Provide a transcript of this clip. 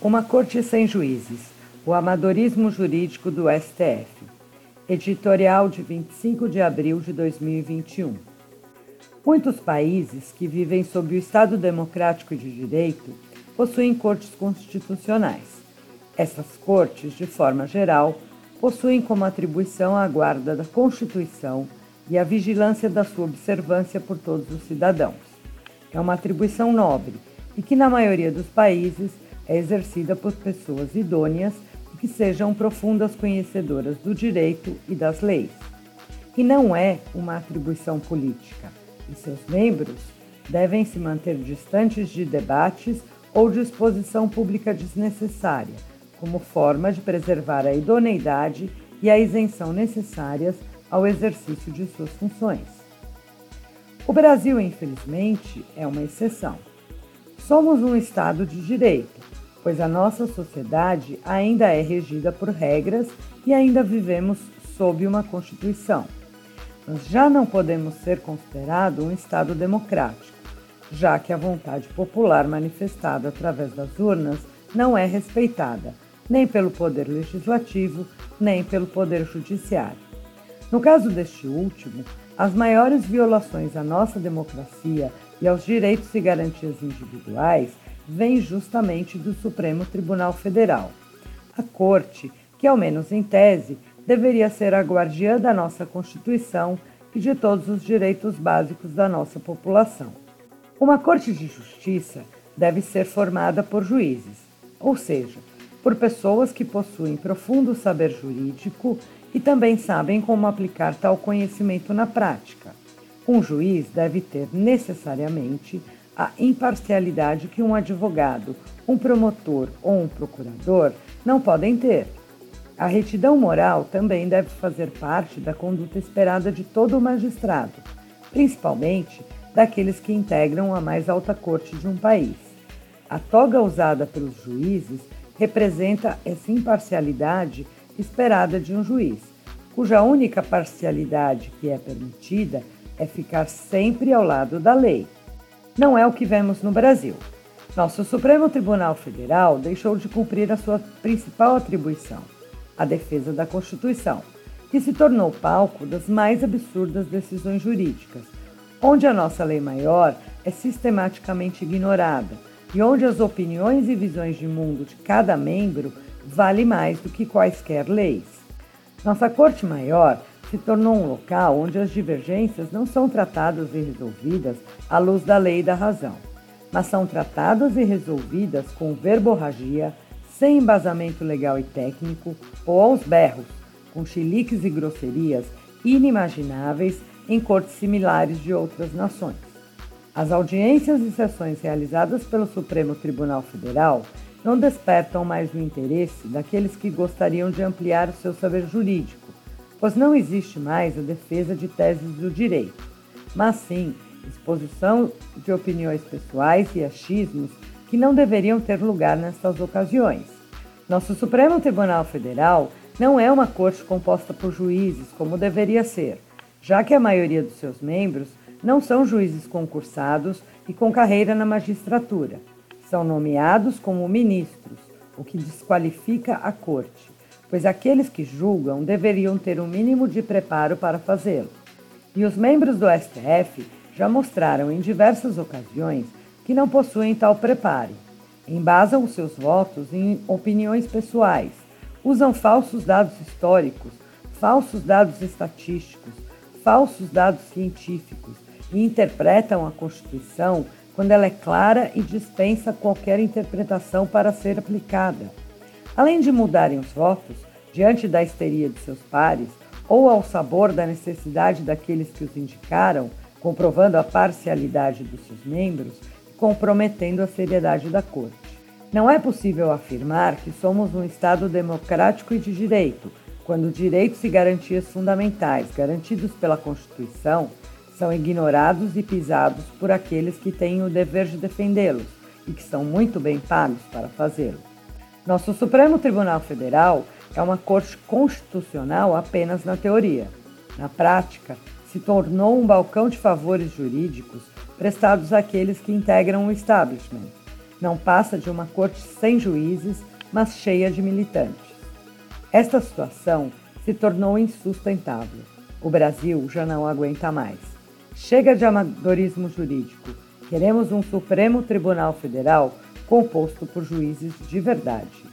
Uma Corte Sem Juízes O Amadorismo Jurídico do STF. Editorial de 25 de abril de 2021. Muitos países que vivem sob o Estado Democrático de Direito possuem cortes constitucionais. Essas cortes, de forma geral, possuem como atribuição a guarda da Constituição e a vigilância da sua observância por todos os cidadãos. É uma atribuição nobre e que, na maioria dos países, é exercida por pessoas idôneas que sejam profundas conhecedoras do direito e das leis. E não é uma atribuição política, e seus membros devem se manter distantes de debates ou de exposição pública desnecessária, como forma de preservar a idoneidade e a isenção necessárias ao exercício de suas funções. O Brasil, infelizmente, é uma exceção. Somos um Estado de direito, pois a nossa sociedade ainda é regida por regras e ainda vivemos sob uma Constituição. Mas já não podemos ser considerado um Estado democrático, já que a vontade popular manifestada através das urnas não é respeitada, nem pelo Poder Legislativo, nem pelo Poder Judiciário. No caso deste último, as maiores violações à nossa democracia e aos direitos e garantias individuais vem justamente do Supremo Tribunal Federal. A Corte, que ao menos em tese, deveria ser a guardiã da nossa Constituição e de todos os direitos básicos da nossa população. Uma Corte de Justiça deve ser formada por juízes, ou seja, por pessoas que possuem profundo saber jurídico e também sabem como aplicar tal conhecimento na prática. Um juiz deve ter necessariamente a imparcialidade que um advogado, um promotor ou um procurador não podem ter. A retidão moral também deve fazer parte da conduta esperada de todo magistrado, principalmente daqueles que integram a mais alta corte de um país. A toga usada pelos juízes representa essa imparcialidade esperada de um juiz, cuja única parcialidade que é permitida é ficar sempre ao lado da lei não é o que vemos no Brasil. Nosso Supremo Tribunal Federal deixou de cumprir a sua principal atribuição, a defesa da Constituição, que se tornou palco das mais absurdas decisões jurídicas, onde a nossa lei maior é sistematicamente ignorada e onde as opiniões e visões de mundo de cada membro vale mais do que quaisquer leis. Nossa Corte Maior se tornou um local onde as divergências não são tratadas e resolvidas à luz da lei e da razão, mas são tratadas e resolvidas com verborragia, sem embasamento legal e técnico ou aos berros, com chiliques e grosserias inimagináveis em cortes similares de outras nações. As audiências e sessões realizadas pelo Supremo Tribunal Federal não despertam mais o interesse daqueles que gostariam de ampliar o seu saber jurídico pois não existe mais a defesa de teses do direito, mas sim exposição de opiniões pessoais e achismos que não deveriam ter lugar nestas ocasiões. Nosso Supremo Tribunal Federal não é uma corte composta por juízes, como deveria ser, já que a maioria dos seus membros não são juízes concursados e com carreira na magistratura. São nomeados como ministros, o que desqualifica a corte pois aqueles que julgam deveriam ter um mínimo de preparo para fazê-lo. E os membros do STF já mostraram em diversas ocasiões que não possuem tal preparo. Embasam os seus votos em opiniões pessoais, usam falsos dados históricos, falsos dados estatísticos, falsos dados científicos e interpretam a Constituição quando ela é clara e dispensa qualquer interpretação para ser aplicada. Além de mudarem os votos, diante da histeria de seus pares, ou ao sabor da necessidade daqueles que os indicaram, comprovando a parcialidade dos seus membros e comprometendo a seriedade da Corte. Não é possível afirmar que somos um Estado democrático e de direito, quando direitos e garantias fundamentais, garantidos pela Constituição, são ignorados e pisados por aqueles que têm o dever de defendê-los e que são muito bem pagos para fazê-lo. Nosso Supremo Tribunal Federal é uma corte constitucional apenas na teoria. Na prática, se tornou um balcão de favores jurídicos prestados àqueles que integram o establishment. Não passa de uma corte sem juízes, mas cheia de militantes. Esta situação se tornou insustentável. O Brasil já não aguenta mais. Chega de amadorismo jurídico. Queremos um Supremo Tribunal Federal composto por juízes de verdade.